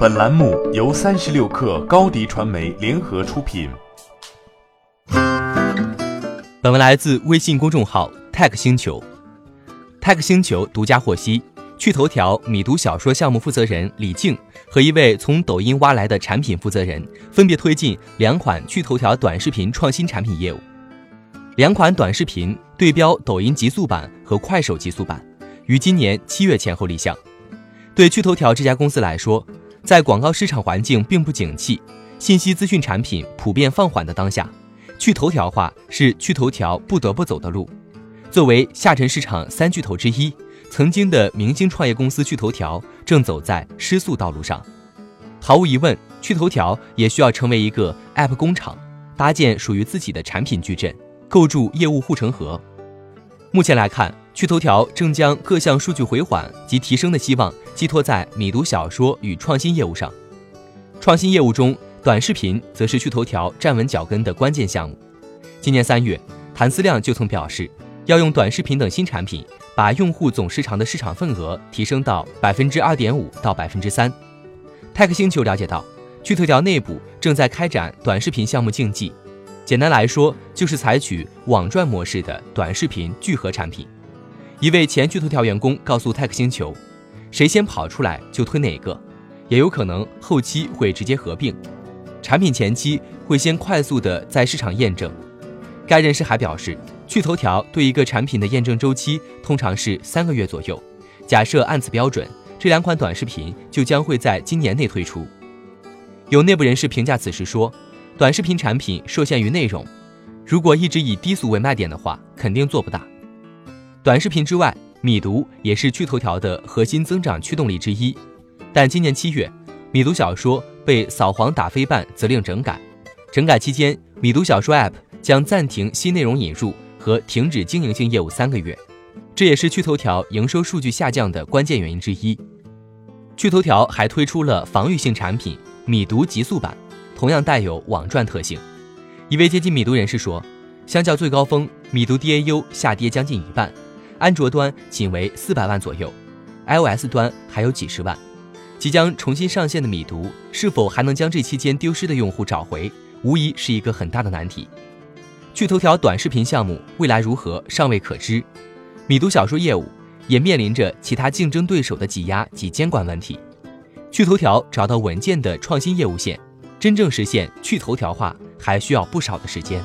本栏目由三十六氪高低传媒联合出品。本文来自微信公众号 Tech 星球。Tech 星球独家获悉，趣头条米读小说项目负责人李静和一位从抖音挖来的产品负责人，分别推进两款趣头条短视频创新产品业务。两款短视频对标抖音极速版和快手极速版，于今年七月前后立项。对趣头条这家公司来说，在广告市场环境并不景气、信息资讯产品普遍放缓的当下，去头条化是去头条不得不走的路。作为下沉市场三巨头之一，曾经的明星创业公司趣头条正走在失速道路上。毫无疑问，趣头条也需要成为一个 App 工厂，搭建属于自己的产品矩阵，构筑业务护城河。目前来看，趣头条正将各项数据回缓及提升的希望寄托在米读小说与创新业务上。创新业务中，短视频则是趣头条站稳脚跟的关键项目。今年三月，谭思亮就曾表示，要用短视频等新产品，把用户总时长的市场份额提升到百分之二点五到百分之三。泰克星球了解到，趣头条内部正在开展短视频项目竞技。简单来说，就是采取网赚模式的短视频聚合产品。一位前趣头条员工告诉泰克星球：“谁先跑出来就推哪个，也有可能后期会直接合并。产品前期会先快速的在市场验证。”该人士还表示，趣头条对一个产品的验证周期通常是三个月左右。假设按此标准，这两款短视频就将会在今年内推出。有内部人士评价此时说。短视频产品受限于内容，如果一直以低俗为卖点的话，肯定做不大。短视频之外，米读也是趣头条的核心增长驱动力之一。但今年七月，米读小说被扫黄打非办责令整改，整改期间，米读小说 App 将暂停新内容引入和停止经营性业务三个月，这也是趣头条营收数据下降的关键原因之一。趣头条还推出了防御性产品米读极速版。同样带有网赚特性。一位接近米读人士说，相较最高峰，米读 DAU 下跌将近一半，安卓端仅为四百万左右，iOS 端还有几十万。即将重新上线的米读，是否还能将这期间丢失的用户找回，无疑是一个很大的难题。趣头条短视频项目未来如何尚未可知，米读小说业务也面临着其他竞争对手的挤压及监管问题。趣头条找到稳健的创新业务线。真正实现去头条化还需要不少的时间。